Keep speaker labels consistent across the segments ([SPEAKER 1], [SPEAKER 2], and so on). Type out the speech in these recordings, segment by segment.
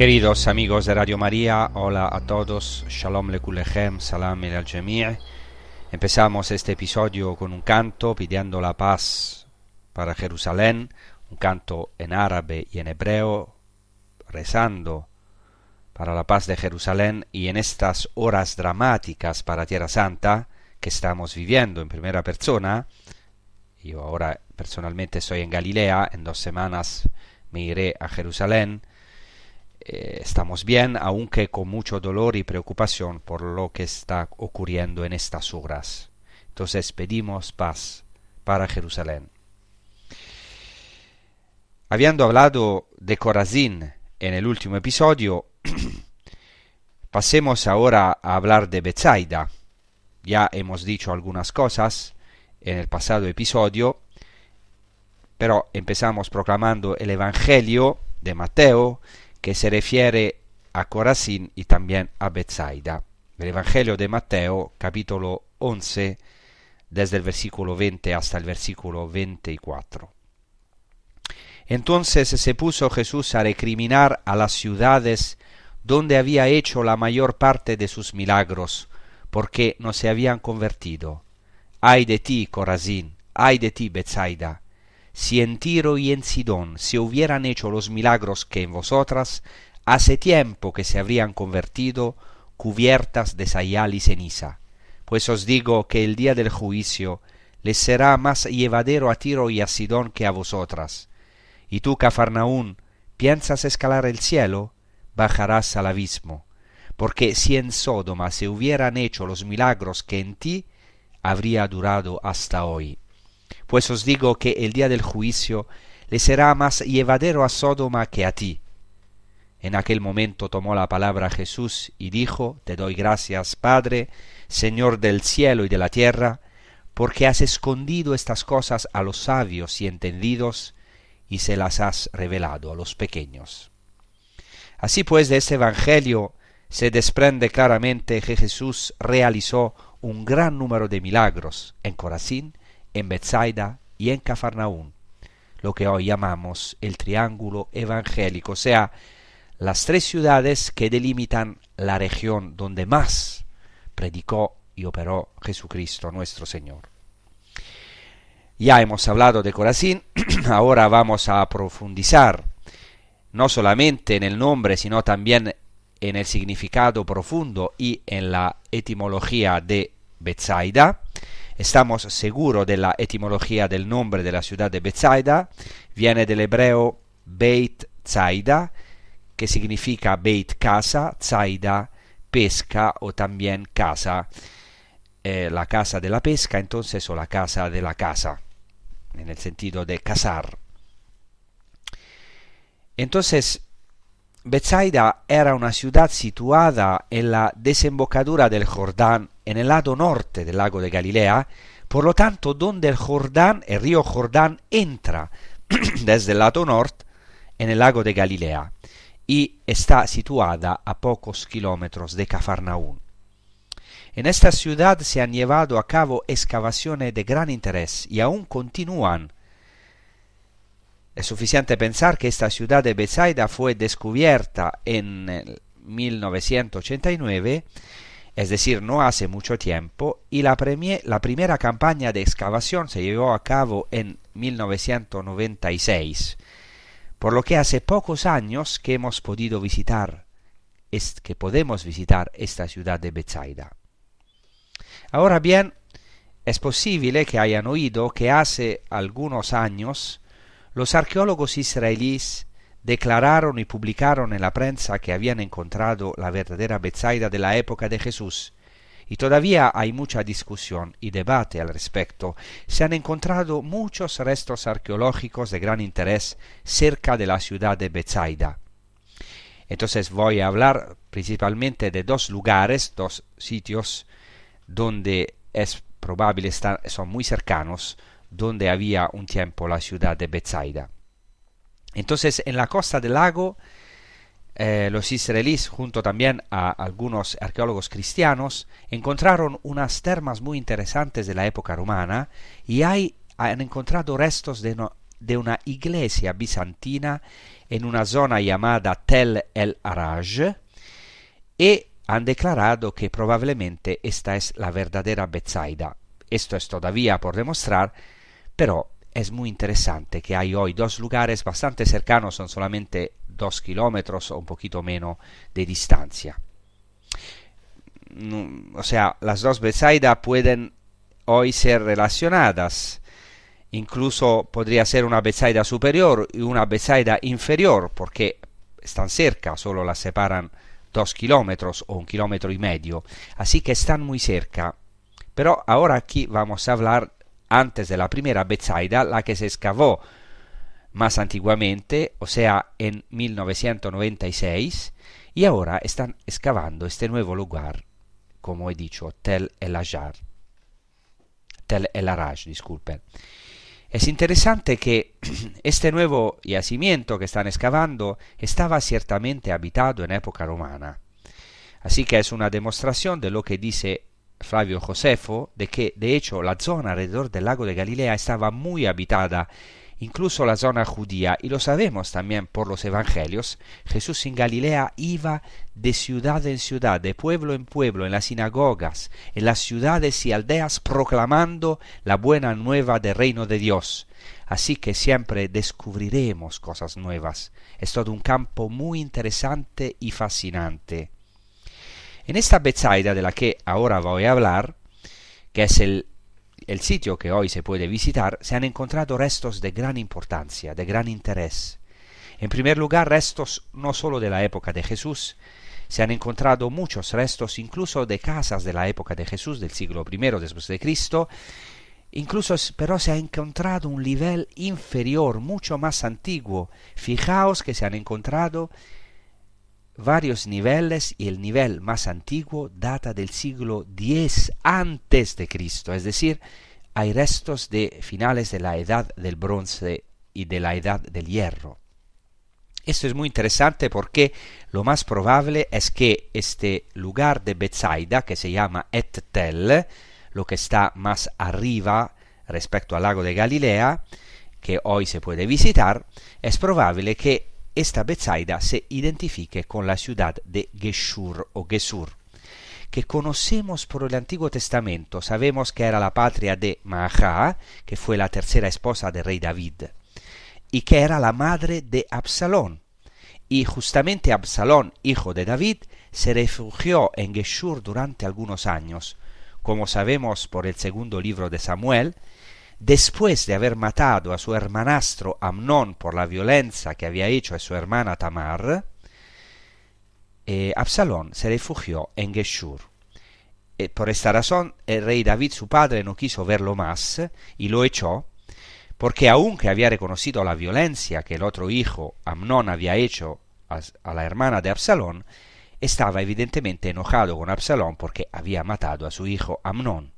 [SPEAKER 1] Queridos amigos de Radio María, hola a todos, Shalom lekulechem, salam el al jami'. Empezamos este episodio con un canto pidiendo la paz para Jerusalén, un canto en árabe y en hebreo, rezando para la paz de Jerusalén y en estas horas dramáticas para Tierra Santa que estamos viviendo en primera persona. Yo ahora personalmente estoy en Galilea, en dos semanas me iré a Jerusalén eh, estamos bien, aunque con mucho dolor y preocupación por lo que está ocurriendo en estas horas. Entonces pedimos paz para Jerusalén. Habiendo hablado de Corazín en el último episodio, pasemos ahora a hablar de Bethsaida. Ya hemos dicho algunas cosas en el pasado episodio, pero empezamos proclamando el Evangelio de Mateo, que se refiere a Corazín y también a Bethsaida. El Evangelio de Mateo, capítulo 11, desde el versículo 20 hasta el versículo 24. Entonces se puso Jesús a recriminar a las ciudades donde había hecho la mayor parte de sus milagros, porque no se habían convertido. Ay de ti, Corazín, ay de ti, Bethsaida, si en Tiro y en Sidón se hubieran hecho los milagros que en vosotras, hace tiempo que se habrían convertido cubiertas de sayal y ceniza. Pues os digo que el día del juicio les será más llevadero a Tiro y a Sidón que a vosotras. Y tú, Cafarnaún, piensas escalar el cielo, bajarás al abismo. Porque si en Sodoma se hubieran hecho los milagros que en ti, habría durado hasta hoy. Pues os digo que el día del juicio le será más llevadero a Sodoma que a ti. En aquel momento tomó la palabra Jesús y dijo, Te doy gracias, Padre, Señor del cielo y de la tierra, porque has escondido estas cosas a los sabios y entendidos y se las has revelado a los pequeños. Así pues, de este Evangelio se desprende claramente que Jesús realizó un gran número de milagros en Corazín, en Bethsaida y en Cafarnaún, lo que hoy llamamos el triángulo evangélico, o sea, las tres ciudades que delimitan la región donde más predicó y operó Jesucristo nuestro Señor. Ya hemos hablado de Corazín, ahora vamos a profundizar no solamente en el nombre, sino también en el significado profundo y en la etimología de Bethsaida. Estamos seguros de la etimología del nombre de la ciudad de Bethsaida. Viene del hebreo Beit Zaida, que significa Beit casa, Zaida pesca o también casa, eh, la casa de la pesca, entonces o la casa de la casa, en el sentido de casar. Entonces, Bethsaida era una ciudad situada en la desembocadura del Jordán, en el lado norte del lago de Galilea, por lo tanto donde el Jordán, el río Jordán, entra desde el lado norte en el lago de Galilea y está situada a pocos kilómetros de Cafarnaún. En esta ciudad se han llevado a cabo excavaciones de gran interés y aún continúan es suficiente pensar que esta ciudad de Bethsaida fue descubierta en 1989, es decir, no hace mucho tiempo, y la, la primera campaña de excavación se llevó a cabo en 1996, por lo que hace pocos años que hemos podido visitar, es, que podemos visitar esta ciudad de Bethsaida. Ahora bien, es posible que hayan oído que hace algunos años los arqueólogos israelíes declararon y publicaron en la prensa que habían encontrado la verdadera Bethsaida de la época de Jesús, y todavía hay mucha discusión y debate al respecto. Se han encontrado muchos restos arqueológicos de gran interés cerca de la ciudad de Bethsaida. Entonces voy a hablar principalmente de dos lugares, dos sitios donde es probable estar, son muy cercanos, donde había un tiempo la ciudad de Bethsaida. Entonces, en la costa del lago, eh, los israelíes, junto también a algunos arqueólogos cristianos, encontraron unas termas muy interesantes de la época romana y hay, han encontrado restos de, de una iglesia bizantina en una zona llamada Tel el Araj y han declarado que probablemente esta es la verdadera Bethsaida. Esto es todavía por demostrar, pero es muy interesante que hay hoy dos lugares bastante cercanos, son solamente dos kilómetros o un poquito menos de distancia. Mm, o sea, las dos Bethsaida pueden hoy ser relacionadas. Incluso podría ser una Bethsaida superior y una Bethsaida inferior, porque están cerca, solo las separan dos kilómetros o un kilómetro y medio. Así que están muy cerca. Pero ahora aquí vamos a hablar antes de la primera Bethsaida, la que se excavó más antiguamente, o sea, en 1996, y ahora están excavando este nuevo lugar, como he dicho, Tel El Ajar. Tel El Araj. Es interesante que este nuevo yacimiento que están excavando estaba ciertamente habitado en época romana. Así que es una demostración de lo que dice Flavio Josefo de que de hecho la zona alrededor del lago de Galilea estaba muy habitada, incluso la zona judía, y lo sabemos también por los evangelios, Jesús en Galilea iba de ciudad en ciudad, de pueblo en pueblo, en las sinagogas, en las ciudades y aldeas, proclamando la buena nueva del reino de Dios. Así que siempre descubriremos cosas nuevas. Es todo un campo muy interesante y fascinante. En esta Bethsaida de la que ahora voy a hablar, que es el, el sitio que hoy se puede visitar, se han encontrado restos de gran importancia, de gran interés. En primer lugar, restos no sólo de la época de Jesús, se han encontrado muchos restos incluso de casas de la época de Jesús, del siglo I después de Cristo, incluso pero se ha encontrado un nivel inferior, mucho más antiguo. Fijaos que se han encontrado varios niveles y el nivel más antiguo data del siglo X antes de Cristo, es decir, hay restos de finales de la edad del bronce y de la edad del hierro. Esto es muy interesante porque lo más probable es que este lugar de Bethsaida, que se llama Et-Tel, lo que está más arriba respecto al lago de Galilea, que hoy se puede visitar, es probable que esta Bethsaida se identifique con la ciudad de Geshur o Gesur, que conocemos por el Antiguo Testamento. Sabemos que era la patria de Maachá, que fue la tercera esposa del rey David, y que era la madre de Absalón. Y justamente Absalón, hijo de David, se refugió en Geshur durante algunos años. Como sabemos por el segundo libro de Samuel, después de haber matado a su hermanastro Amnón por la violencia que había hecho a su hermana Tamar, eh, Absalón se refugió en Geshur. Eh, por esta razón el rey David su padre no quiso verlo más y lo echó, porque aunque había reconocido la violencia que el otro hijo Amnón había hecho a, a la hermana de Absalón, estaba evidentemente enojado con Absalón porque había matado a su hijo Amnón.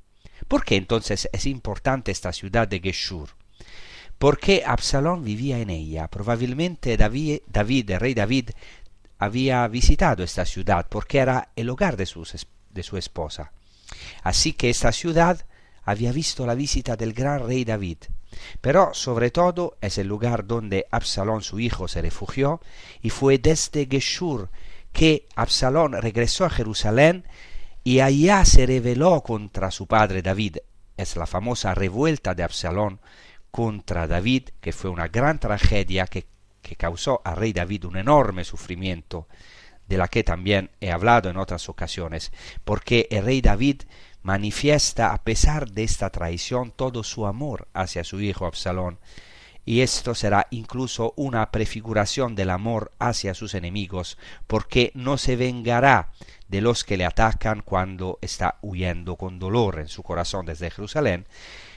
[SPEAKER 1] ¿Por qué entonces es importante esta ciudad de Geshur? Porque Absalón vivía en ella. Probablemente David, el rey David, había visitado esta ciudad porque era el hogar de su, de su esposa. Así que esta ciudad había visto la visita del gran rey David. Pero sobre todo es el lugar donde Absalón su hijo se refugió y fue desde Geshur que Absalón regresó a Jerusalén y allá se rebeló contra su padre David. Es la famosa revuelta de Absalón contra David, que fue una gran tragedia que, que causó al rey David un enorme sufrimiento, de la que también he hablado en otras ocasiones, porque el rey David manifiesta a pesar de esta traición todo su amor hacia su hijo Absalón, y esto será incluso una prefiguración del amor hacia sus enemigos, porque no se vengará de los que le atacan cuando está huyendo con dolor en su corazón desde Jerusalén,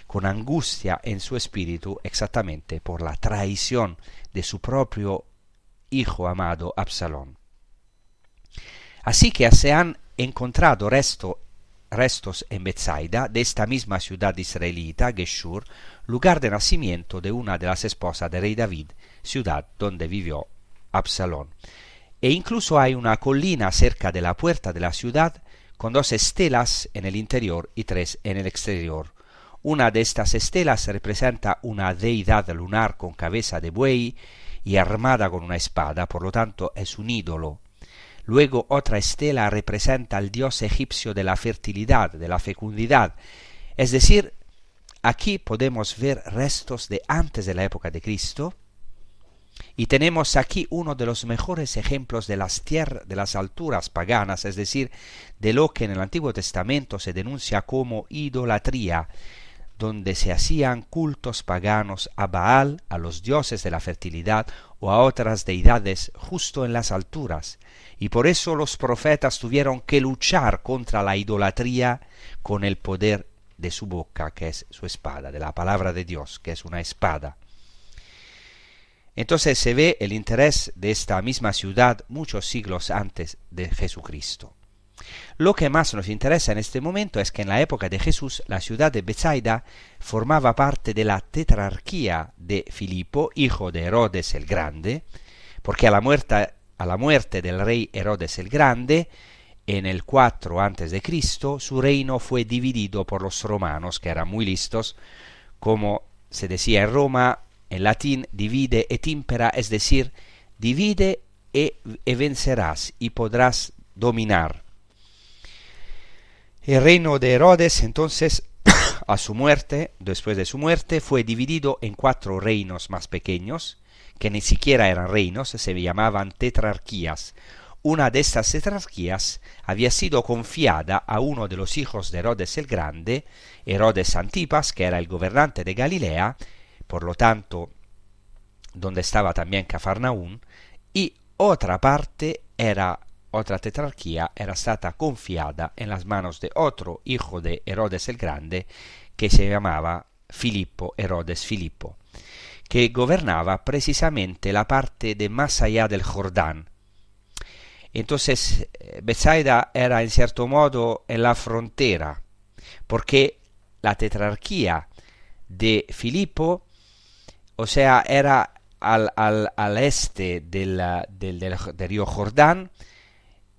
[SPEAKER 1] con angustia en su espíritu exactamente por la traición de su propio hijo amado Absalón. Así que se han encontrado resto, restos en Bethsaida de esta misma ciudad israelita, Geshur, lugar de nacimiento de una de las esposas de rey David, ciudad donde vivió Absalón. E incluso hay una colina cerca de la puerta de la ciudad con dos estelas en el interior y tres en el exterior. Una de estas estelas representa una deidad lunar con cabeza de buey y armada con una espada, por lo tanto es un ídolo. Luego otra estela representa al dios egipcio de la fertilidad, de la fecundidad, es decir, Aquí podemos ver restos de antes de la época de Cristo y tenemos aquí uno de los mejores ejemplos de las tierras, de las alturas paganas, es decir, de lo que en el Antiguo Testamento se denuncia como idolatría, donde se hacían cultos paganos a Baal, a los dioses de la fertilidad o a otras deidades justo en las alturas, y por eso los profetas tuvieron que luchar contra la idolatría con el poder de su boca, que es su espada, de la palabra de Dios, que es una espada. Entonces se ve el interés de esta misma ciudad muchos siglos antes de Jesucristo. Lo que más nos interesa en este momento es que en la época de Jesús la ciudad de Bethsaida formaba parte de la tetrarquía de Filipo, hijo de Herodes el Grande, porque a la muerte, del rey Herodes el Grande, en el 4 a.C., su reino fue dividido por los romanos, que eran muy listos, como se decía en Roma, en latín, divide et impera, es decir, divide e, e vencerás y podrás dominar. El reino de Herodes, entonces, a su muerte, después de su muerte, fue dividido en cuatro reinos más pequeños, que ni siquiera eran reinos, se llamaban tetrarquías, una de estas tetrarquías había sido confiada a uno de los hijos de Herodes el Grande, Herodes Antipas, que era el gobernante de Galilea, por lo tanto, donde estaba también Cafarnaún, y otra parte era otra tetrarquía era confiada en las manos de otro hijo de Herodes el Grande que se llamaba Filippo, Herodes Filippo, que gobernaba precisamente la parte de más allá del Jordán, Entonces, eh, Bethsaida era en cierto modo en la frontera, porque la tetrarquía de Filipo, o sea, era al, al, al este del, del, del, río Jordán,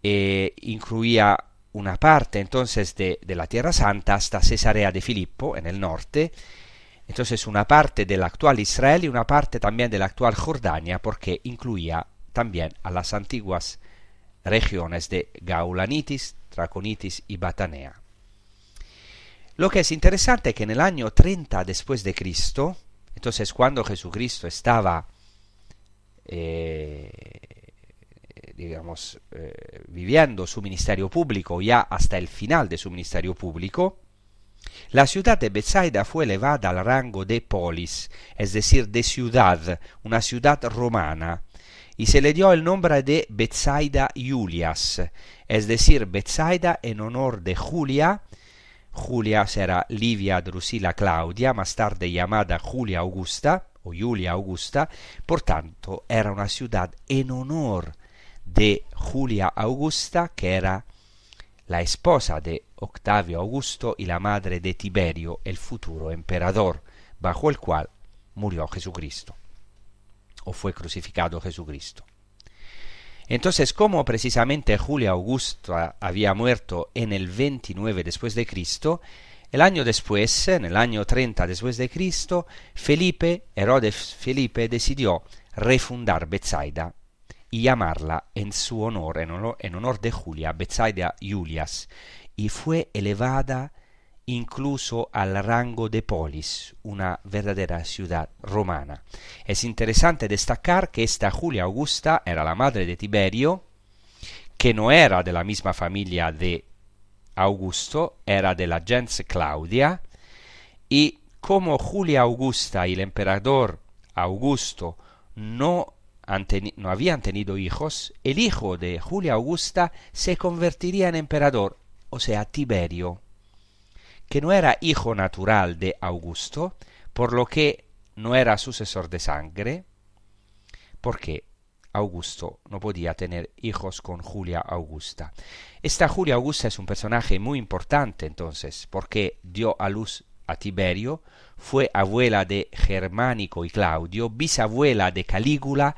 [SPEAKER 1] eh, incluía una parte entonces de, de, la Tierra Santa hasta Cesarea de Filipo, en el norte, entonces una parte del actual Israel y una parte también de la actual Jordania, porque incluía también a las antiguas regiones de Gaulanitis, Traconitis y Batanea. Lo que es interesante es que en el año 30 después de Cristo, entonces cuando Jesucristo estaba, eh, digamos, eh, viviendo su ministerio público, ya hasta el final de su ministerio público, la ciudad de Bethsaida fue elevada al rango de polis, es decir, de ciudad, una ciudad romana, y se le dio el nombre de Bethsaida Julias, es decir, Bethsaida en honor de Julia, Julia será Livia Drusila Claudia, más tarde llamada Julia Augusta o Julia Augusta, por tanto era una ciudad en honor de Julia Augusta, que era la esposa de Octavio Augusto y la madre de Tiberio, el futuro emperador, bajo el cual murió Jesucristo, o fue crucificado Jesucristo. Entonces, como precisamente Julia Augusta había muerto en el 29 después de Cristo, el año después, en el año 30 después de Cristo, Felipe, Herodes Felipe, decidió refundar Bethsaida y llamarla en su honor, en honor, de Julia, Bethsaida Julias, y fue elevada incluso al rango de polis, una verdadera ciudad romana. Es interesante destacar que esta Julia Augusta era la madre de Tiberio, que no era de la misma familia de Augusto, era de la gens Claudia, y como Julia Augusta y el emperador Augusto no, no habían tenido hijos, el hijo de Julia Augusta se convertiría en emperador, o sea, Tiberio que no era hijo natural de Augusto, por lo que no era sucesor de sangre, porque Augusto no podía tener hijos con Julia Augusta. Esta Julia Augusta es un personaje muy importante entonces, porque dio a luz a Tiberio, fue abuela de Germánico y Claudio, bisabuela de Calígula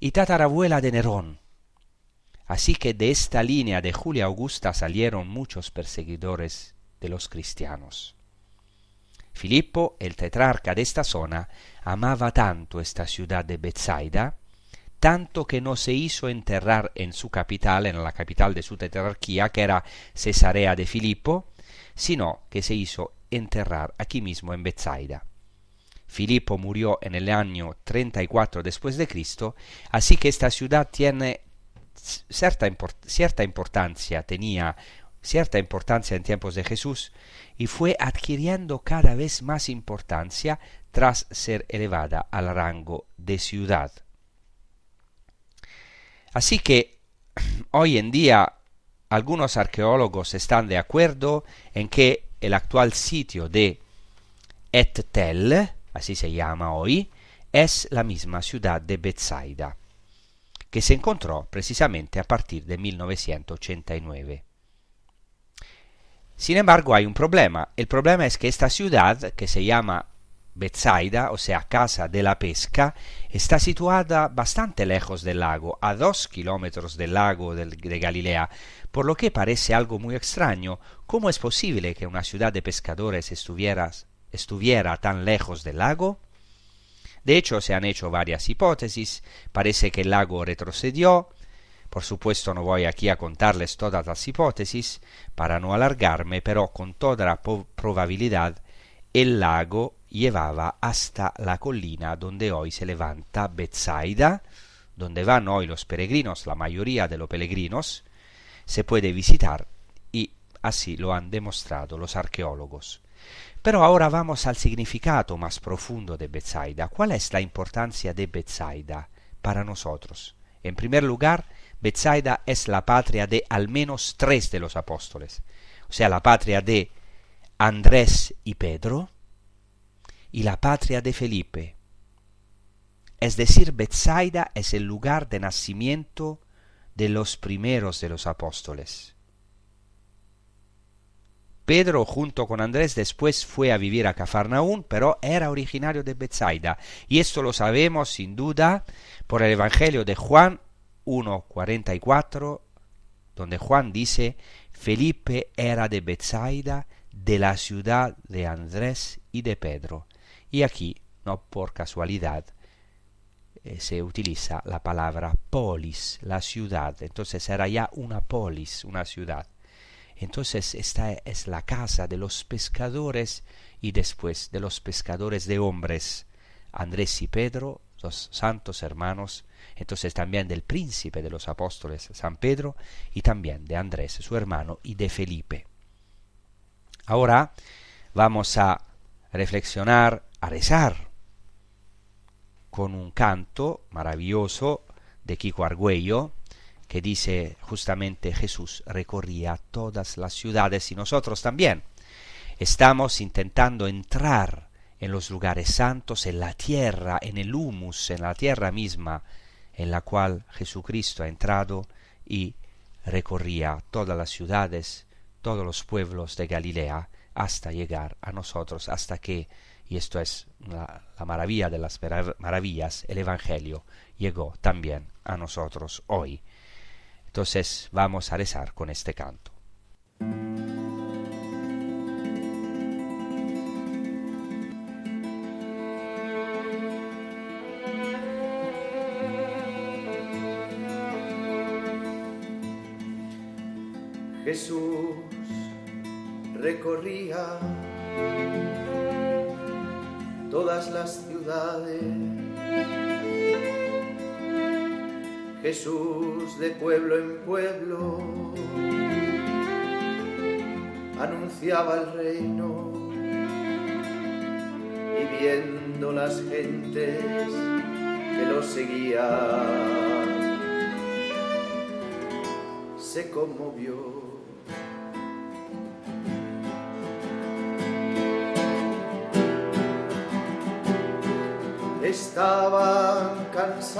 [SPEAKER 1] y tatarabuela de Nerón. Así que de esta línea de Julia Augusta salieron muchos perseguidores de los cristianos. Filippo, el tetrarca de esta zona, amaba tanto esta ciudad de Bethsaida, tanto que no se hizo enterrar en su capital, en la capital de su tetrarquía, que era Cesarea de Filippo, sino que se hizo enterrar aquí mismo en Bethsaida. Filippo murió en el año 34 después de Cristo, así que esta ciudad tiene cierta, cierta importancia, tenía cierta importancia en tiempos de Jesús y fue adquiriendo cada vez más importancia tras ser elevada al rango de ciudad. Así que hoy en día algunos arqueólogos están de acuerdo en que el actual sitio de Et-Tel, así se llama hoy, es la misma ciudad de Bethsaida, que se encontró precisamente a partir de 1989. Sin embargo, hay un problema. El problema es que esta ciudad, que se llama Bethsaida, o sea, casa de la pesca, está situada bastante lejos del lago, a dos kilómetros del lago de Galilea, por lo que parece algo muy extraño. ¿Cómo es posible que una ciudad de pescadores estuviera, estuviera tan lejos del lago? De hecho, se han hecho varias hipótesis. Parece que el lago retrocedió, por supuesto no voy aquí a contarles todas las hipótesis para no alargarme, pero con toda la probabilidad el lago llevaba hasta la colina donde hoy se levanta Bethsaida, donde van hoy los peregrinos, la mayoría de los peregrinos, se puede visitar y así lo han demostrado los arqueólogos. Pero ahora vamos al significado más profundo de Bethsaida. ¿Cuál es la importancia de Bethsaida para nosotros? En primer lugar, Bethsaida es la patria de al menos tres de los apóstoles, o sea, la patria de Andrés y Pedro y la patria de Felipe. Es decir, Bethsaida es el lugar de nacimiento de los primeros de los apóstoles. Pedro junto con Andrés después fue a vivir a Cafarnaún, pero era originario de Bethsaida. Y esto lo sabemos sin duda por el Evangelio de Juan 1.44, donde Juan dice, Felipe era de Bethsaida, de la ciudad de Andrés y de Pedro. Y aquí, no por casualidad, eh, se utiliza la palabra polis, la ciudad. Entonces era ya una polis, una ciudad. Entonces esta es la casa de los pescadores y después de los pescadores de hombres, Andrés y Pedro, los santos hermanos, entonces también del príncipe de los apóstoles, San Pedro, y también de Andrés, su hermano, y de Felipe. Ahora vamos a reflexionar, a rezar con un canto maravilloso de Kiko Argüello, que dice justamente Jesús recorría todas las ciudades y nosotros también. Estamos intentando entrar en los lugares santos, en la tierra, en el humus, en la tierra misma en la cual Jesucristo ha entrado y recorría todas las ciudades, todos los pueblos de Galilea, hasta llegar a nosotros, hasta que, y esto es la, la maravilla de las maravillas, el Evangelio llegó también a nosotros hoy. Entonces vamos a rezar con este canto.
[SPEAKER 2] Jesús recorría todas las ciudades Jesús de pueblo en pueblo anunciaba el reino y viendo las gentes que lo seguían se conmovió. Estaban cansados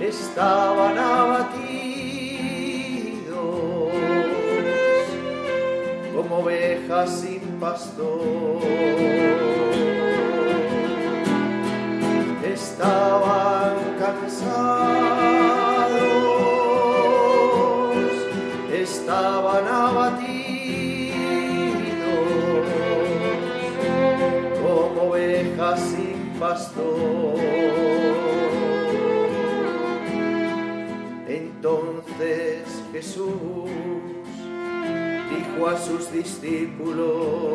[SPEAKER 2] estaban abatidos como ovejas sin pastor. Jesús dijo a sus discípulos,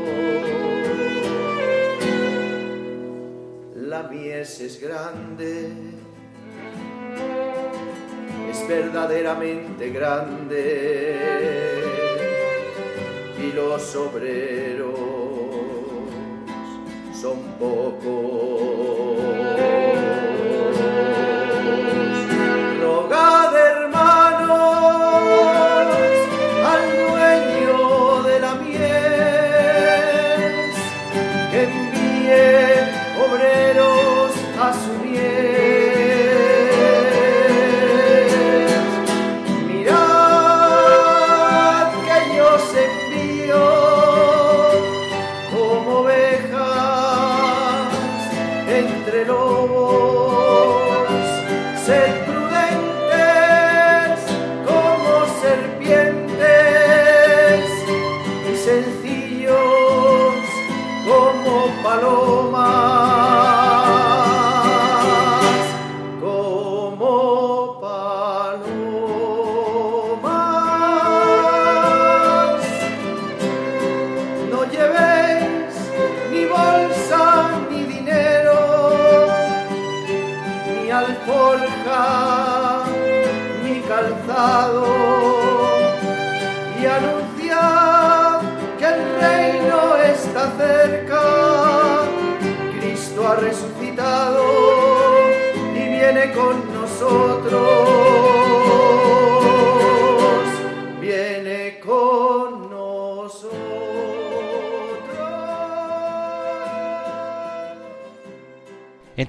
[SPEAKER 2] la mies es grande, es verdaderamente grande, y los obreros son pocos.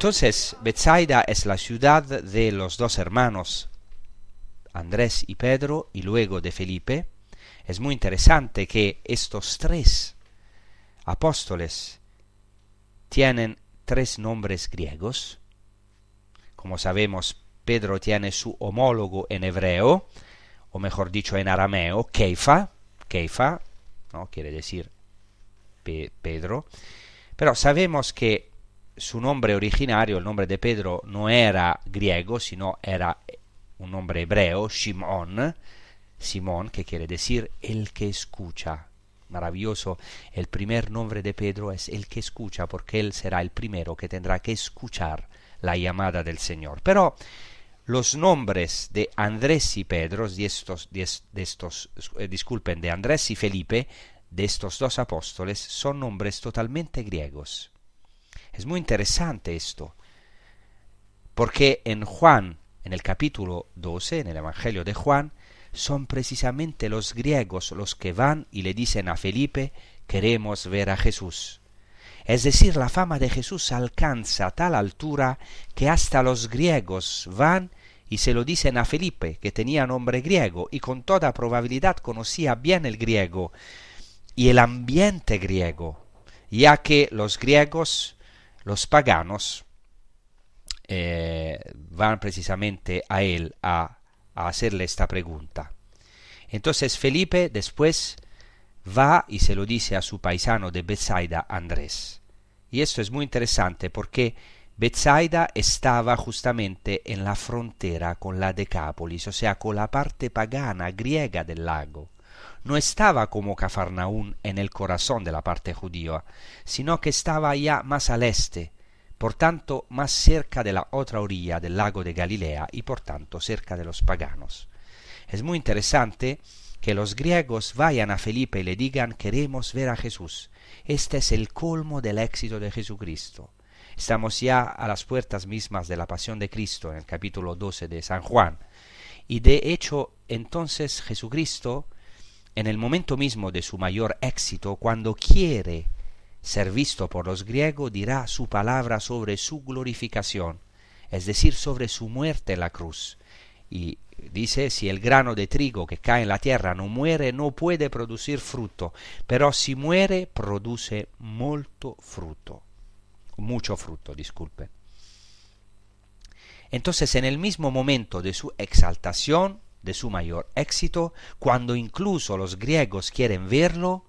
[SPEAKER 1] Entonces, Bethsaida es la ciudad de los dos hermanos, Andrés y Pedro, y luego de Felipe. Es muy interesante que estos tres apóstoles tienen tres nombres griegos. Como sabemos, Pedro tiene su homólogo en hebreo, o mejor dicho en arameo, Keifa, Keifa, ¿no? quiere decir Pedro. Pero sabemos que su nombre originario, el nombre de Pedro, no era griego, sino era un nombre hebreo, Shimon, Simón, que quiere decir el que escucha. Maravilloso, el primer nombre de Pedro es el que escucha, porque él será el primero que tendrá que escuchar la llamada del Señor. Pero los nombres de Andrés y Pedro, de estos, eh, disculpen, de Andrés y Felipe, de estos dos apóstoles, son nombres totalmente griegos. Es muy interesante esto, porque en Juan, en el capítulo 12, en el Evangelio de Juan, son precisamente los griegos los que van y le dicen a Felipe, queremos ver a Jesús. Es decir, la fama de Jesús alcanza tal altura que hasta los griegos van y se lo dicen a Felipe, que tenía nombre griego y con toda probabilidad conocía bien el griego y el ambiente griego, ya que los griegos los paganos eh, van precisamente a él a, a hacerle esta pregunta. Entonces Felipe después va y se lo dice a su paisano de Bethsaida, Andrés. Y esto es muy interesante porque Bethsaida estaba justamente en la frontera con la Decápolis, o sea, con la parte pagana griega del lago no estaba como Cafarnaún en el corazón de la parte judía, sino que estaba ya más al este, por tanto más cerca de la otra orilla del lago de Galilea y por tanto cerca de los paganos. Es muy interesante que los griegos vayan a Felipe y le digan queremos ver a Jesús. Este es el colmo del éxito de Jesucristo. Estamos ya a las puertas mismas de la pasión de Cristo en el capítulo 12 de San Juan. Y de hecho entonces Jesucristo en el momento mismo de su mayor éxito, cuando quiere ser visto por los griegos, dirá su palabra sobre su glorificación, es decir, sobre su muerte en la cruz. Y dice, si el grano de trigo que cae en la tierra no muere, no puede producir fruto, pero si muere, produce mucho fruto. Mucho fruto, disculpe. Entonces, en el mismo momento de su exaltación, de su mayor éxito, cuando incluso los griegos quieren verlo,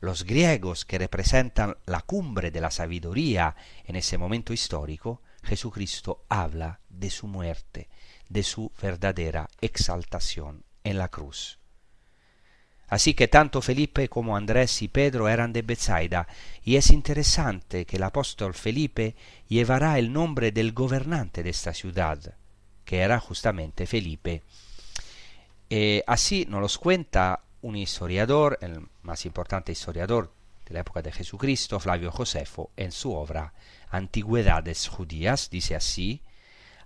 [SPEAKER 1] los griegos que representan la cumbre de la sabiduría en ese momento histórico, Jesucristo habla de su muerte, de su verdadera exaltación en la cruz. Así que tanto Felipe como Andrés y Pedro eran de Bethsaida, y es interesante que el apóstol Felipe llevará el nombre del gobernante de esta ciudad, que era justamente Felipe, eh, así nos los cuenta un historiador, el más importante historiador de la época de Jesucristo, Flavio Josefo, en su obra Antigüedades Judías, dice así,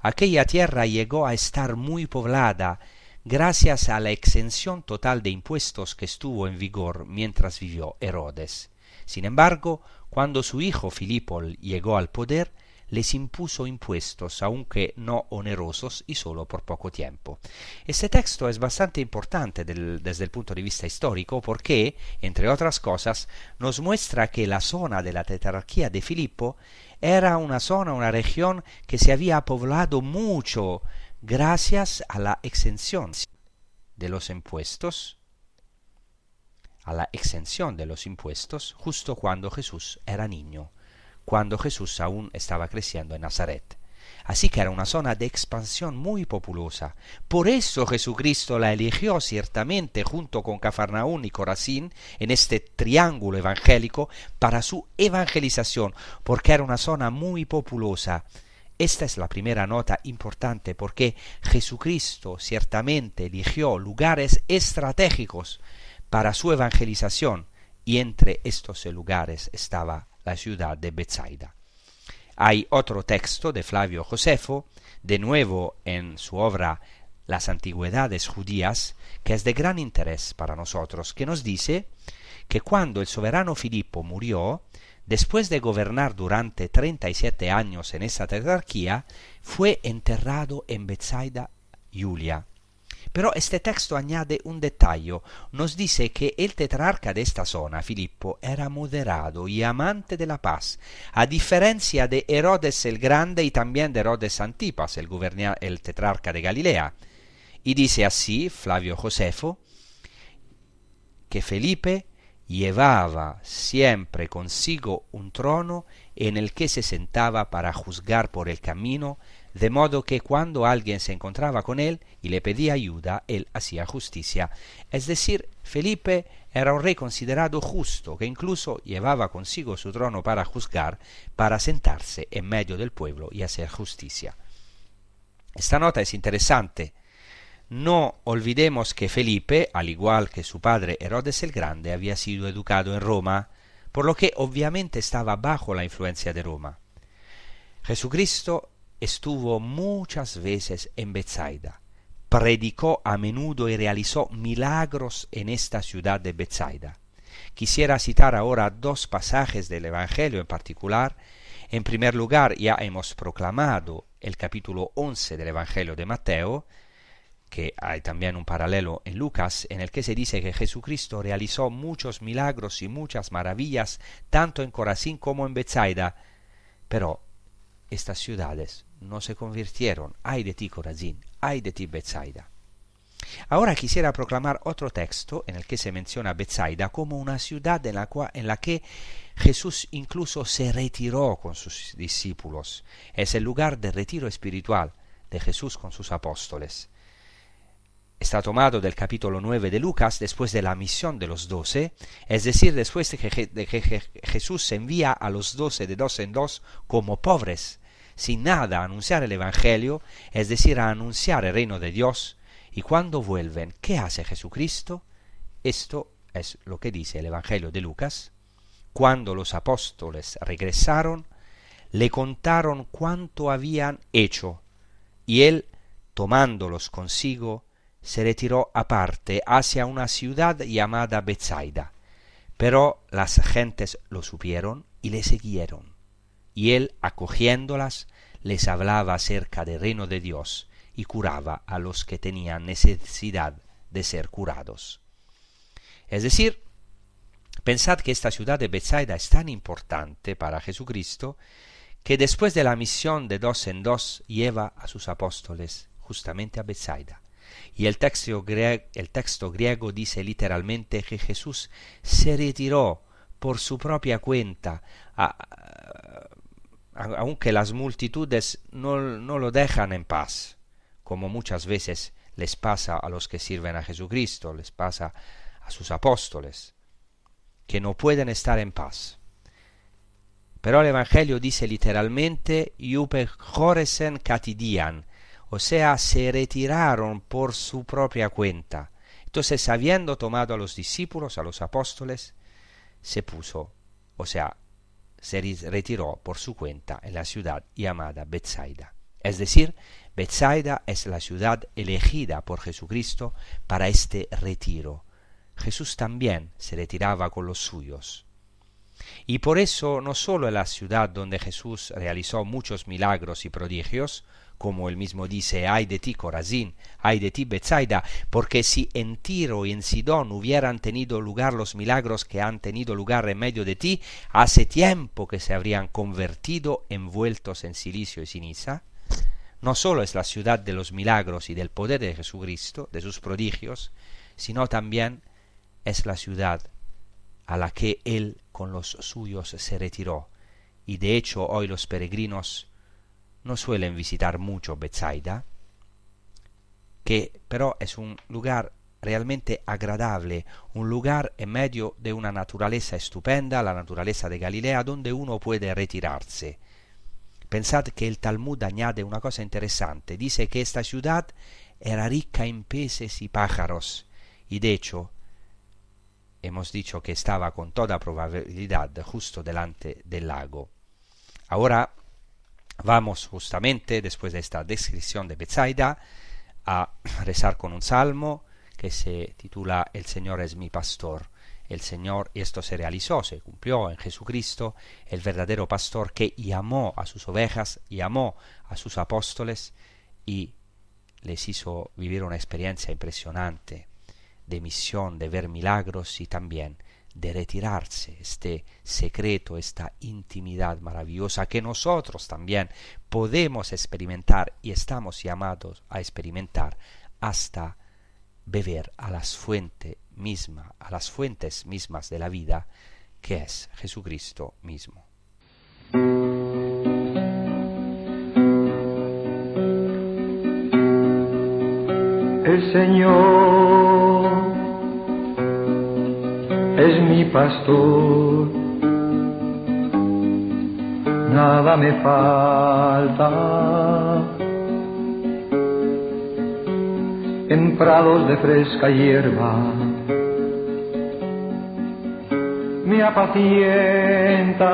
[SPEAKER 1] aquella tierra llegó a estar muy poblada gracias a la exención total de impuestos que estuvo en vigor mientras vivió Herodes. Sin embargo, cuando su hijo Filipo llegó al poder, les impuso impuestos, aunque no onerosos y solo por poco tiempo. Este texto es bastante importante desde el punto de vista histórico porque, entre otras cosas, nos muestra que la zona de la tetrarquía de Filipo era una zona, una región que se había poblado mucho gracias a la exención de los impuestos a la exención de los impuestos justo cuando Jesús era niño cuando Jesús aún estaba creciendo en Nazaret. Así que era una zona de expansión muy populosa. Por eso Jesucristo la eligió ciertamente junto con Cafarnaún y Corazín en este triángulo evangélico para su evangelización, porque era una zona muy populosa. Esta es la primera nota importante porque Jesucristo ciertamente eligió lugares estratégicos para su evangelización y entre estos lugares estaba la ciudad de Bethsaida. Hay otro texto de Flavio Josefo, de nuevo en su obra Las Antigüedades Judías, que es de gran interés para nosotros, que nos dice que cuando el soberano Filipo murió, después de gobernar durante 37 años en esa tetrarquía, fue enterrado en Bethsaida, Julia. Pero este texto añade un detalle, nos dice que el tetrarca de esta zona, Filippo, era moderado y amante de la paz, a diferencia de Herodes el Grande y también de Herodes Antipas, el, el tetrarca de Galilea. Y dice así Flavio Josefo, que Felipe llevaba siempre consigo un trono en el que se sentaba para juzgar por el camino, de modo que cuando alguien se encontraba con él y le pedía ayuda, él hacía justicia. Es decir, Felipe era un rey considerado justo, que incluso llevaba consigo su trono para juzgar, para sentarse en medio del pueblo y hacer justicia. Esta nota es interesante no olvidemos que Felipe, al igual que su padre Herodes el Grande, había sido educado en Roma, por lo que obviamente estaba bajo la influencia de Roma. Jesucristo estuvo muchas veces en Bethsaida, predicó a menudo y realizó milagros en esta ciudad de Bethsaida. Quisiera citar ahora dos pasajes del Evangelio en particular. En primer lugar, ya hemos proclamado el capítulo 11 del Evangelio de Mateo, que hay también un paralelo en Lucas en el que se dice que Jesucristo realizó muchos milagros y muchas maravillas tanto en Corazín como en Bethsaida, pero estas ciudades no se convirtieron. Ay de ti Corazín, ay de ti Bethsaida. Ahora quisiera proclamar otro texto en el que se menciona Bethsaida como una ciudad en la, en la que Jesús incluso se retiró con sus discípulos. Es el lugar de retiro espiritual de Jesús con sus apóstoles está tomado del capítulo 9 de Lucas, después de la misión de los doce, es decir, después de que, Jesús envía a los doce de dos en dos como pobres, sin nada anunciar el Evangelio, es decir, anunciar el reino de Dios, y cuando vuelven, ¿qué hace Jesucristo? Esto es lo que dice el Evangelio de Lucas. Cuando los apóstoles regresaron, le contaron cuánto habían hecho, y él, tomándolos consigo, se retiró aparte hacia una ciudad llamada Bethsaida. Pero las gentes lo supieron y le siguieron. Y él, acogiéndolas, les hablaba acerca del reino de Dios y curaba a los que tenían necesidad de ser curados. Es decir, pensad que esta ciudad de Bethsaida es tan importante para Jesucristo que después de la misión de dos en dos lleva a sus apóstoles justamente a Bethsaida. Y el texto, griego, dice literalmente que Jesús se retiró por su propia cuenta, aunque las multitudes no, lo dejan en paz, como muchas veces les pasa a los que sirven a Jesucristo, les pasa a sus apóstoles, que no pueden estar en paz. Pero el Evangelio dice literalmente, Iupe joresen catidian, o sea, se retiraron por su propia cuenta. Entonces, habiendo tomado a los discípulos, a los apóstoles, se puso, o sea, se retiró por su cuenta en la ciudad llamada Bethsaida. Es decir, Bethsaida es la ciudad elegida por Jesucristo para este retiro. Jesús también se retiraba con los suyos. Y por eso no solo es la ciudad donde Jesús realizó muchos milagros y prodigios, como él mismo dice, ay de ti Corazín, ay de ti Bethsaida, porque si en Tiro y en Sidón hubieran tenido lugar los milagros que han tenido lugar en medio de ti, hace tiempo que se habrían convertido envueltos en silicio y ceniza. No solo es la ciudad de los milagros y del poder de Jesucristo, de sus prodigios, sino también es la ciudad a la que él con los suyos se retiró, y de hecho hoy los peregrinos no suelen visitar mucho Bethsaida, que pero es un lugar realmente agradable, un lugar en medio de una naturaleza estupenda, la naturaleza de Galilea, donde uno puede retirarse. Pensad que el Talmud añade una cosa interesante, dice que esta ciudad era rica en peces y pájaros, y de hecho hemos dicho que estaba con toda probabilidad justo delante del lago. Ahora Vamos justamente, después de esta descripción de Bethsaida, a rezar con un salmo que se titula El Señor es mi pastor. el Señor, esto se realizó, se cumplió en Jesucristo, el verdadero pastor que llamó a sus ovejas, llamó a sus apóstoles y les hizo vivir una experiencia impresionante de misión, de ver milagros y también de retirarse este secreto, esta intimidad maravillosa que nosotros también podemos experimentar y estamos llamados a experimentar hasta beber a las fuentes a las fuentes mismas de la vida, que es Jesucristo mismo.
[SPEAKER 3] El Señor es mi pastor, nada me falta. En prados de fresca hierba me apacienta.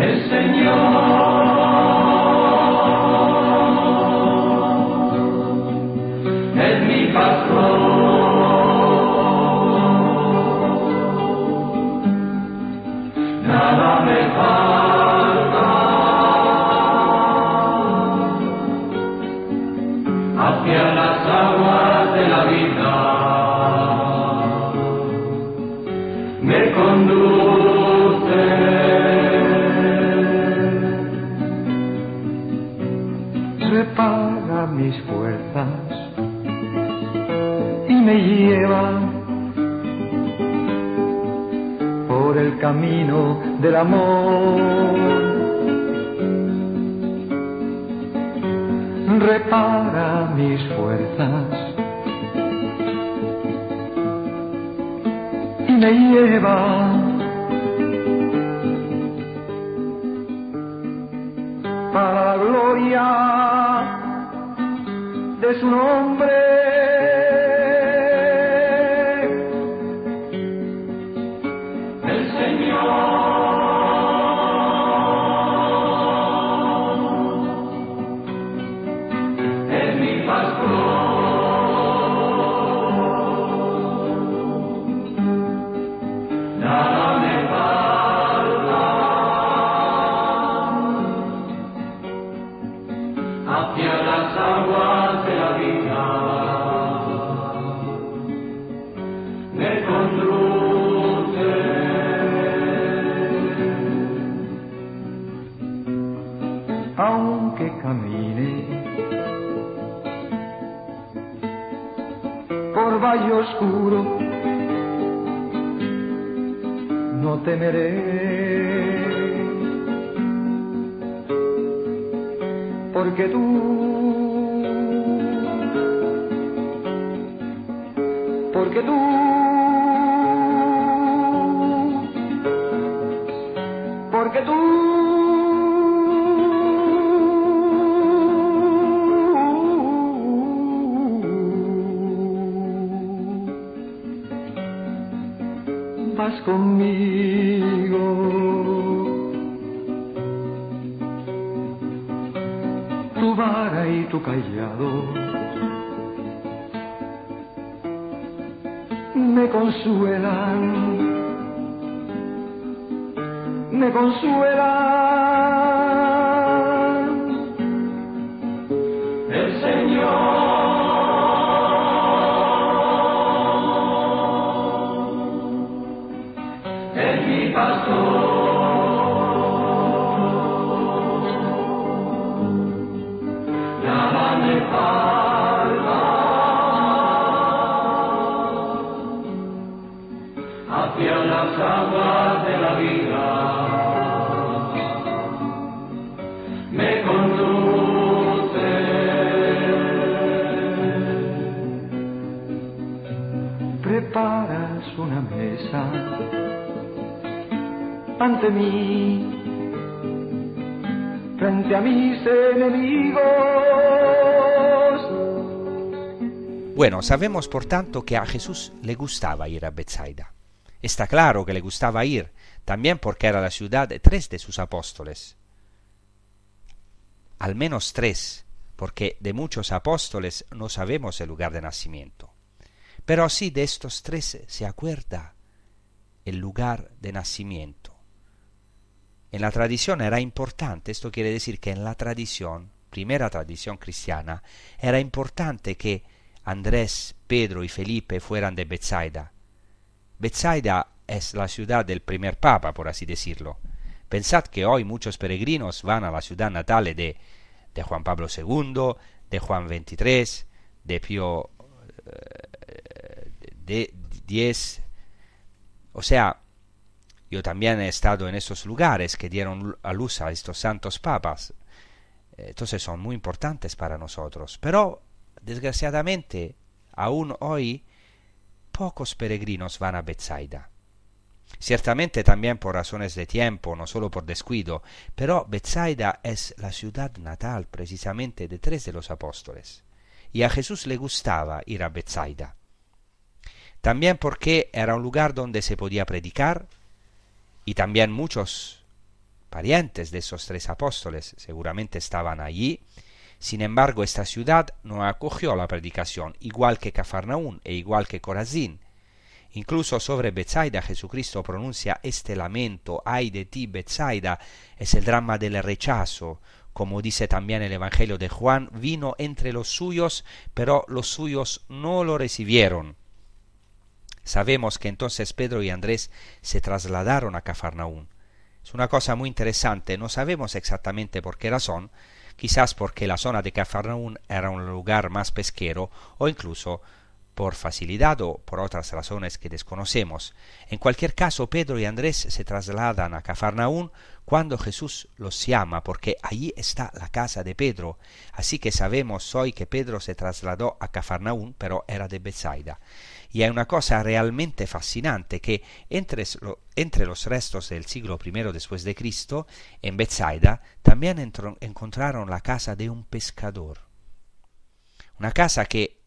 [SPEAKER 3] El Señor me conduce. Repara mis fuerzas y me lleva por el camino del amor. Repara mis fuerzas me lleva para la gloria de. Conmigo. Tu vara y tu callado me consuelan, me consuelan.
[SPEAKER 1] Sabemos por tanto que a Jesús le gustaba ir a Bethsaida. Está claro que le gustaba ir, también porque era la ciudad de tres de sus apóstoles. Al menos tres, porque de muchos apóstoles no sabemos el lugar de nacimiento. Pero sí de estos tres se acuerda el lugar de nacimiento. En la tradición era importante, esto quiere decir que en la tradición, primera tradición cristiana, era importante que Andrés, Pedro y Felipe fueran de Bethsaida. Bethsaida es la ciudad del primer papa, por así decirlo. Pensad que hoy muchos peregrinos van a la ciudad natal de, de Juan Pablo II, de Juan XXIII, de Pío eh, X. O sea, yo también he estado en esos lugares que dieron a luz a estos santos papas. Entonces son muy importantes para nosotros. Pero, desgraciadamente, aún hoy, pocos peregrinos van a Bethsaida. Ciertamente también por razones de tiempo, no solo por descuido, pero Bethsaida es la ciudad natal precisamente de tres de los apóstoles. Y a Jesús le gustaba ir a Bethsaida. También porque era un lugar donde se podía predicar, y también muchos parientes de esos tres apóstoles seguramente estaban allí. Sin embargo, esta ciudad no acogió la predicación, igual que Cafarnaún e igual que Corazín. Incluso sobre Bethsaida Jesucristo pronuncia este lamento, ay de ti Bethsaida, es el drama del rechazo, como dice también el Evangelio de Juan, vino entre los suyos, pero los suyos no lo recibieron. Sabemos que entonces Pedro y Andrés se trasladaron a Cafarnaún. Es una cosa muy interesante, no sabemos exactamente por qué razón, quizás porque la zona de Cafarnaún era un lugar más pesquero o incluso por facilidad o por otras razones que desconocemos. En cualquier caso, Pedro y Andrés se trasladan a Cafarnaún cuando Jesús los llama, porque allí está la casa de Pedro. Así que sabemos hoy que Pedro se trasladó a Cafarnaún, pero era de Bethsaida. Y hay una cosa realmente fascinante que entre, entre los restos del siglo I después de Cristo, en Bethsaida, también encontraron la casa de un pescador. Una casa que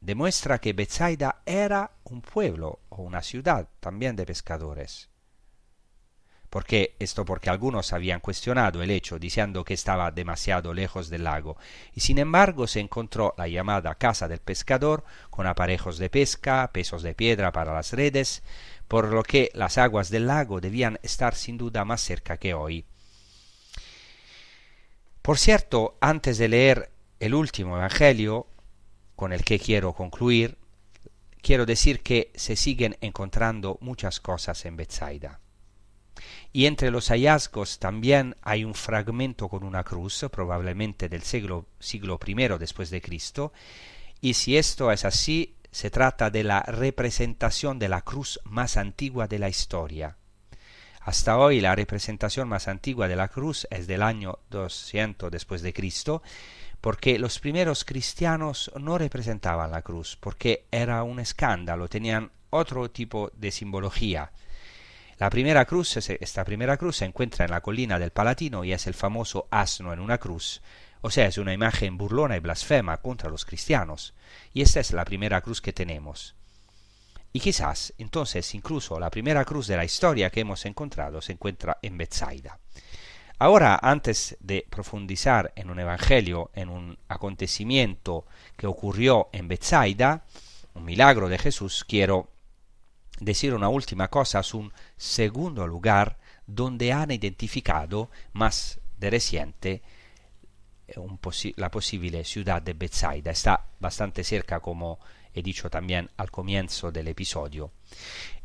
[SPEAKER 1] demuestra que Bethsaida era un pueblo o una ciudad también de pescadores. Porque esto porque algunos habían cuestionado el hecho diciendo que estaba demasiado lejos del lago, y sin embargo se encontró la llamada casa del pescador con aparejos de pesca, pesos de piedra para las redes, por lo que las aguas del lago debían estar sin duda más cerca que hoy. Por cierto, antes de leer el último Evangelio, con el que quiero concluir, quiero decir que se siguen encontrando muchas cosas en Bethsaida. Y entre los hallazgos también hay un fragmento con una cruz, probablemente del siglo, siglo I después de Cristo, y si esto es así, se trata de la representación de la cruz más antigua de la historia. Hasta hoy la representación más antigua de la cruz es del año 200 después de Cristo porque los primeros cristianos no representaban la cruz, porque era un escándalo, tenían otro tipo de simbología. La primera cruz, esta primera cruz se encuentra en la colina del Palatino y es el famoso asno en una cruz, o sea, es una imagen burlona y blasfema contra los cristianos, y esta es la primera cruz que tenemos. Y quizás entonces incluso la primera cruz de la historia que hemos encontrado se encuentra en Bethsaida. Ahora, antes de profundizar en un evangelio, en un acontecimiento que ocurrió en Bethsaida, un milagro de Jesús, quiero decir una última cosa es un segundo lugar donde han identificado más de reciente eh, la posible ciudad de Bethsaida. Está bastante cerca, como he dicho también al comienzo del episodio.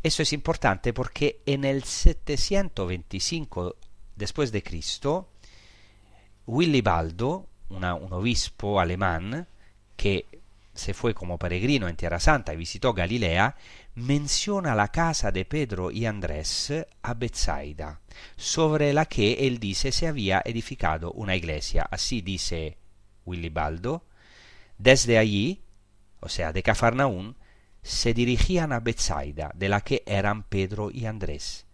[SPEAKER 1] Eso es importante porque en el 725 después de Cristo, Willy Baldo, un obispo alemán que se fue como peregrino en Tierra Santa y visitó Galilea, menciona la casa de Pedro y Andrés a Bethsaida, sobre la que él dice se había edificado una iglesia. Así dice Willy Baldo. Desde allí, o sea, de Cafarnaún, se dirigían a Bethsaida, de la que eran Pedro y Andrés.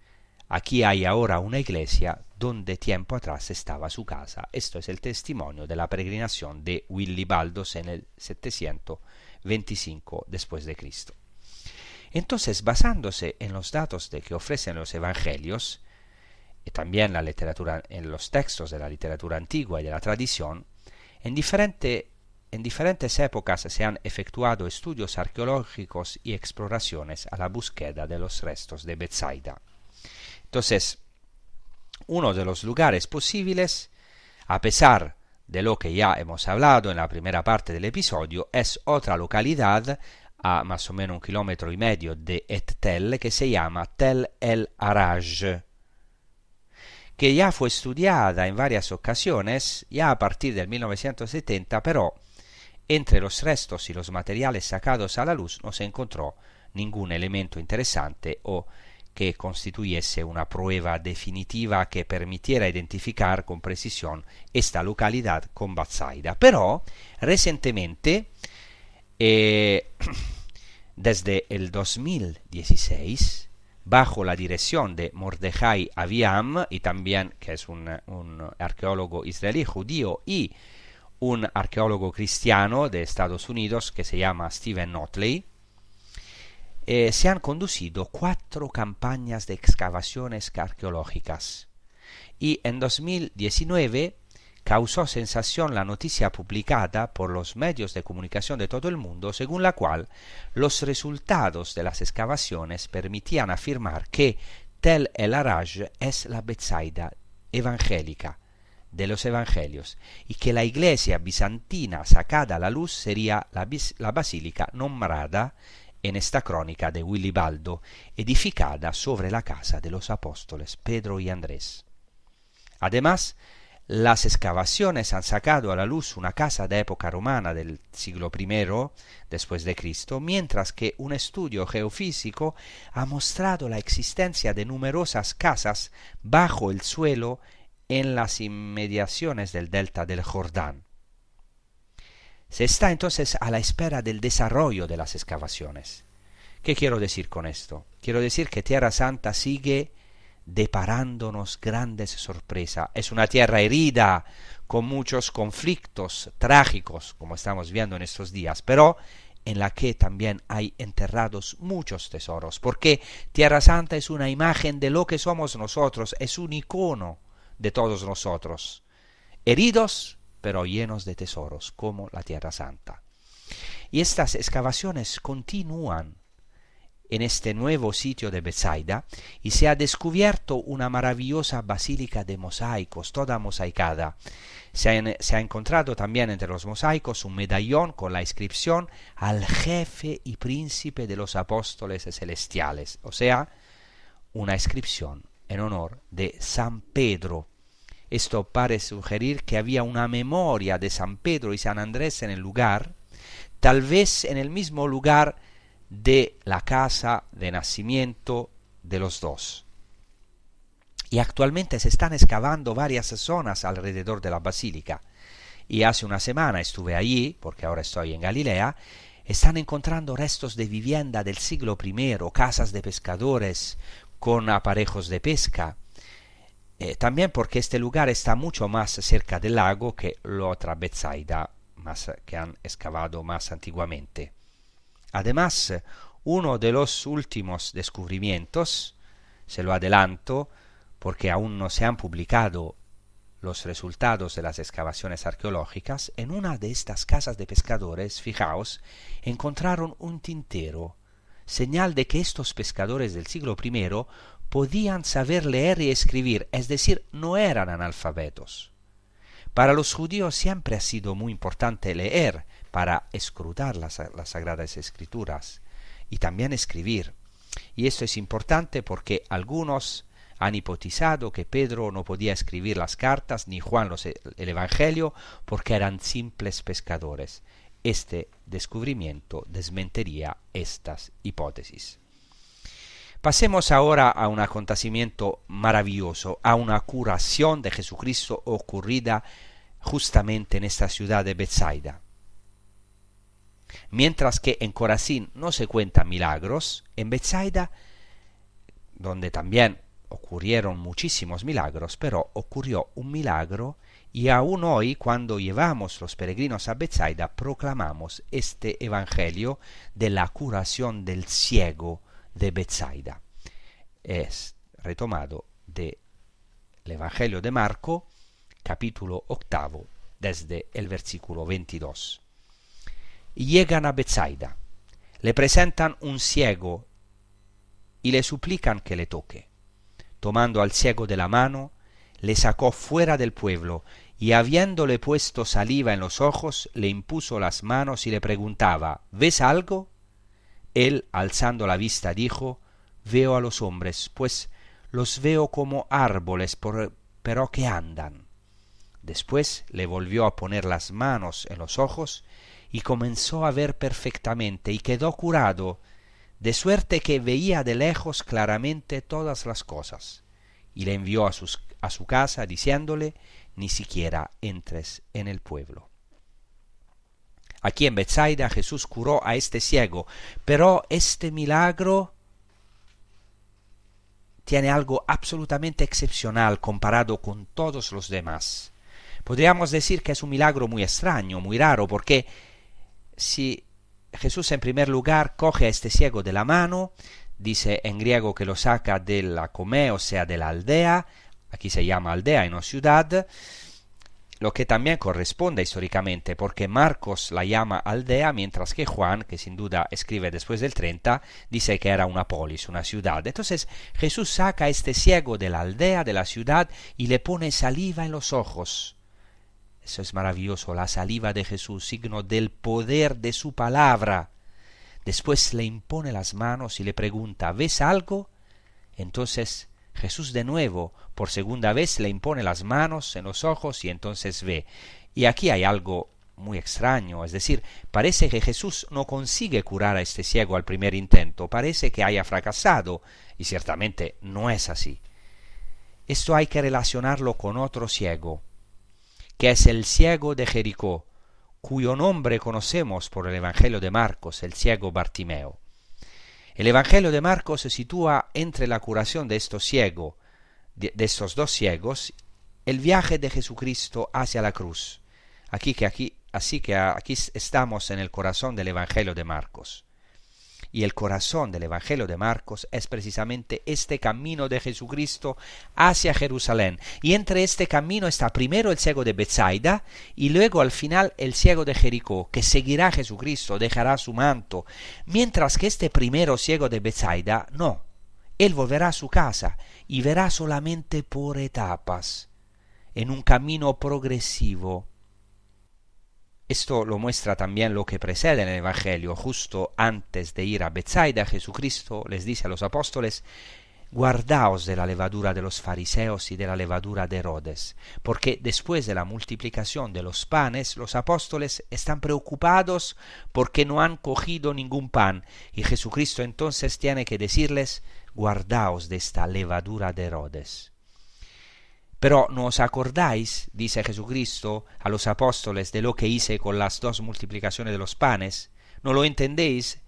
[SPEAKER 1] Aquí hay ahora una iglesia donde tiempo atrás estaba su casa. Esto es el testimonio de la peregrinación de Willy Baldos en el 725 después de Cristo. Entonces, basándose en los datos de que ofrecen los evangelios, y también la literatura, en los textos de la literatura antigua y de la tradición, En, en diferentes épocas se han efectuado estudios arqueológicos y exploraciones a la búsqueda de los restos de Bethsaida. Entonces, uno de los lugares posibles, a pesar de lo que ya hemos hablado en la primera parte del episodio, es otra localidad a más o menos un kilómetro y medio de Ettel que se llama Tel el Araj, que ya fue estudiada en varias ocasiones, ya a partir del 1970, pero entre los restos y los materiales sacados a la luz no se encontró ningún elemento interesante o que constituyese una prueba definitiva que permitiera identificar con precisión esta localidad con Batsaida. Pero recientemente, eh, desde el 2016, bajo la dirección de Mordejai Aviam, y también que es un, arqueólogo israelí judío y un arqueólogo cristiano de Estados Unidos que se llama Stephen Notley, eh, se han conducido cuatro campañas de excavaciones arqueológicas. Y en 2019 causó sensación la noticia publicada por los medios de comunicación de todo el mundo, según la cual los resultados de las excavaciones permitían afirmar que Tel el Araj es la Betsaida evangélica de los evangelios y que la iglesia bizantina sacada a la luz sería la, la basílica nombrada en esta crónica de Willy Baldo, edificada sobre la casa de los apóstoles Pedro y Andrés. Además, las excavaciones han sacado a la luz una casa de época romana del siglo I después de Cristo, mientras que un estudio geofísico ha mostrado la existencia de numerosas casas bajo el suelo en las inmediaciones del delta del Jordán. Se está entonces a la espera del desarrollo de las excavaciones. ¿Qué quiero decir con esto? Quiero decir que Tierra Santa sigue deparándonos grandes sorpresas. Es una tierra herida, con muchos conflictos trágicos, como estamos viendo en estos días, pero en la que también hay enterrados muchos tesoros, porque Tierra Santa es una imagen de lo que somos nosotros, es un icono de todos nosotros, heridos, pero llenos de tesoros, como la Tierra Santa. Y estas excavaciones continúan en este nuevo sitio de Bethsaida y se ha descubierto una maravillosa basílica de mosaicos, toda mosaicada. Se ha, se ha, encontrado también entre los mosaicos un medallón con la inscripción al jefe y príncipe de los apóstoles celestiales, o sea, una inscripción en honor de San Pedro, esto parece sugerir que había una memoria de San Pedro y San Andrés en el lugar, tal vez en el mismo lugar de la casa de nacimiento de los dos. Y actualmente se están excavando varias zonas alrededor de la basílica. Y hace una semana estuve allí, porque ahora estoy en Galilea, están encontrando restos de vivienda del siglo I, casas de pescadores con aparejos de pesca, eh, también porque este lugar está mucho más cerca del lago que la otra Bethsaida más, que han excavado más antiguamente. Además, uno de los últimos descubrimientos, se lo adelanto, porque aún no se han publicado los resultados de las excavaciones arqueológicas, en una de estas casas de pescadores, fijaos, encontraron un tintero, señal de que estos pescadores del siglo I podían saber leer y escribir, es decir, no eran analfabetos. Para los judíos siempre ha sido muy importante leer para escrutar las, sagradas escrituras y también escribir. Y esto es importante porque algunos han hipotizado que Pedro no podía escribir las cartas ni Juan los, el Evangelio porque eran simples pescadores. Este descubrimiento desmentiría estas hipótesis. Pasemos ahora a un acontecimiento maravilloso, a una curación de Jesucristo ocurrida justamente en esta ciudad de Bethsaida. Mientras que en Corazín no se cuentan milagros, en Bethsaida, donde también ocurrieron muchísimos milagros, pero ocurrió un milagro y aún hoy cuando llevamos los peregrinos a Bethsaida proclamamos este evangelio de la curación del ciego de Bethsaida. Es retomado del Evangelio de Marco, capítulo octavo, desde el versículo 22. Llegan a Bethsaida, le presentan un ciego y le suplican que le toque. Tomando al ciego de la mano, le sacó fuera del pueblo y habiéndole puesto saliva en los ojos, le impuso las manos y le preguntaba, ¿ves algo? Él, alzando la vista, dijo, veo a los hombres, pues los veo como árboles, pero que andan. Después le volvió a poner las manos en los ojos y comenzó a ver perfectamente y quedó curado, de suerte que veía de lejos claramente todas las cosas. Y le envió a, a su casa diciéndole, ni siquiera entres en el pueblo. Aquí en Bethsaida Jesús curó a este ciego, pero este milagro tiene algo absolutamente excepcional comparado con todos los demás. Podríamos decir que es un milagro muy extraño, muy raro, porque si Jesús en primer lugar coge a este ciego de la mano, dice en griego que lo saca de la comé, o sea, de la aldea, aquí se llama aldea y no ciudad, lo que también corresponde históricamente, porque Marcos la llama aldea, mientras que Juan, que sin duda escribe después del 30, dice que era una polis, una ciudad. Entonces Jesús saca a este ciego de la aldea, de la ciudad, y le pone saliva en los ojos. Eso es maravilloso, la saliva de Jesús, signo del poder de su palabra. Después le impone las manos y le pregunta, ¿ves algo? Entonces Jesús de nuevo, por segunda vez, le impone las manos en los ojos y entonces ve. Y aquí hay algo muy extraño, es decir, parece que Jesús no consigue curar a este ciego al primer intento, parece que haya fracasado, y ciertamente no es así. Esto hay que relacionarlo con otro ciego, que es el ciego de Jericó, cuyo nombre conocemos por el Evangelio de Marcos, el ciego Bartimeo. El Evangelio de Marcos se sitúa entre la curación de estos ciegos, de, estos dos ciegos, el viaje de Jesucristo hacia la cruz. Aquí que aquí, así que aquí estamos en el corazón del Evangelio de Marcos. Y el corazón del Evangelio de Marcos es precisamente este camino de Jesucristo hacia Jerusalén. Y entre este camino está primero el ciego de Bethsaida y luego al final el ciego de Jericó, que seguirá a Jesucristo, dejará su manto. Mientras que este primero ciego de Bethsaida, no. Él volverá a su casa y verá solamente por etapas, en un camino progresivo esto lo muestra también lo que precede en el Evangelio. Justo antes de ir a Bethsaida, Jesucristo les dice a los apóstoles, Guardaos de la levadura de los fariseos y de la levadura de Herodes, porque después de la multiplicación de los panes, los apóstoles están preocupados porque no han cogido ningún pan, y Jesucristo entonces tiene que decirles, Guardaos de esta levadura de Herodes. Pero ¿no os acordáis, dice Jesucristo a los apóstoles, de lo que hice con las dos multiplicaciones de los panes? ¿No lo entendéis?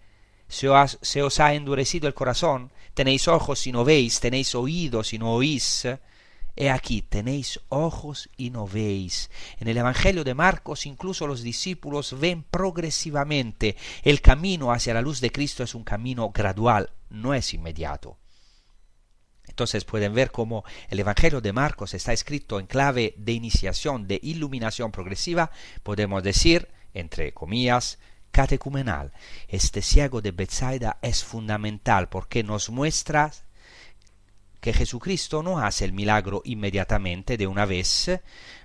[SPEAKER 1] Se os, ha endurecido el corazón, tenéis ojos y no veis, tenéis oídos y no oís. He aquí, tenéis ojos y no veis. En el Evangelio de Marcos incluso los discípulos ven progresivamente. El camino hacia la luz de Cristo es un camino gradual, no es inmediato. Entonces pueden ver cómo el Evangelio de Marcos está escrito en clave de iniciación, de iluminación progresiva, podemos decir, entre comillas, catecumenal. Este ciego de Bethsaida es fundamental porque nos muestra que Jesucristo no hace el milagro inmediatamente de una vez.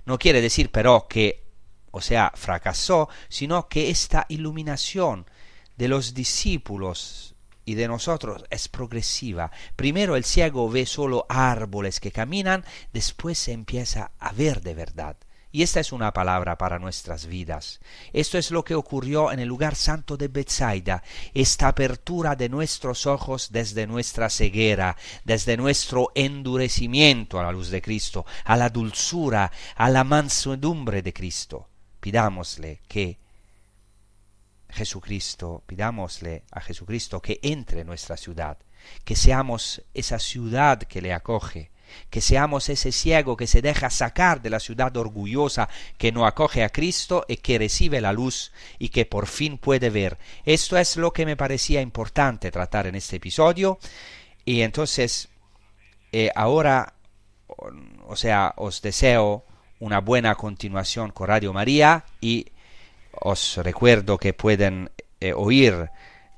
[SPEAKER 1] No quiere decir pero que, o sea, fracasó, sino que esta iluminación de los discípulos y de nosotros es progresiva. Primero el ciego ve solo árboles que caminan, después se empieza a ver de verdad. Y esta es una palabra para nuestras vidas. Esto es lo que ocurrió en el lugar santo de Bethsaida, esta apertura de nuestros ojos desde nuestra ceguera, desde nuestro endurecimiento a la luz de Cristo, a la dulzura, a la mansedumbre de Cristo. Pidámosle que Jesucristo, pidámosle a Jesucristo que entre en nuestra ciudad, que seamos esa ciudad que le acoge, que seamos ese ciego que se deja sacar de la ciudad orgullosa que no acoge a Cristo y que recibe la luz y que por fin puede ver. Esto es lo que me parecía importante tratar en este episodio y entonces eh, ahora, o sea, os deseo una buena continuación con Radio María y os recuerdo que pueden eh, oír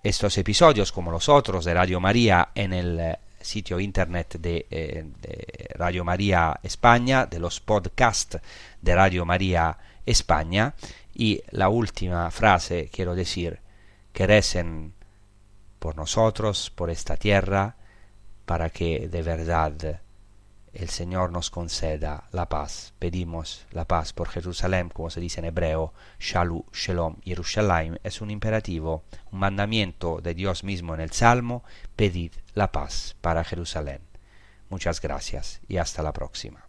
[SPEAKER 1] estos episodios como los otros de Radio María en el eh, sitio internet de, eh, de, Radio María España, de los podcasts de Radio María España. Y la última frase quiero decir, que recen por nosotros, por esta tierra, para que de verdad el Señor nos conceda la paz. Pedimos la paz por Jerusalén, como se dice en hebreo, Shalu, Shalom, Jerusalén. Es un imperativo, un mandamiento de Dios mismo en el Salmo, pedid la paz para Jerusalén. Muchas gracias y hasta la próxima.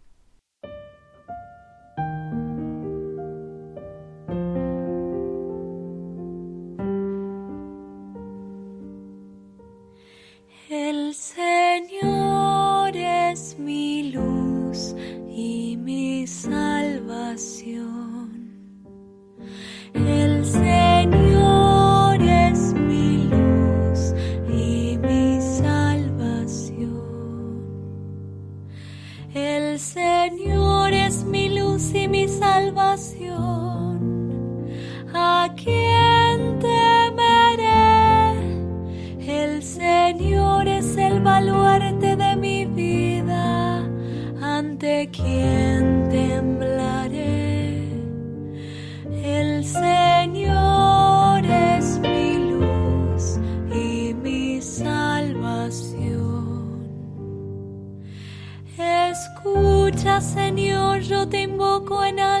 [SPEAKER 4] Señor, yo te invoco en alta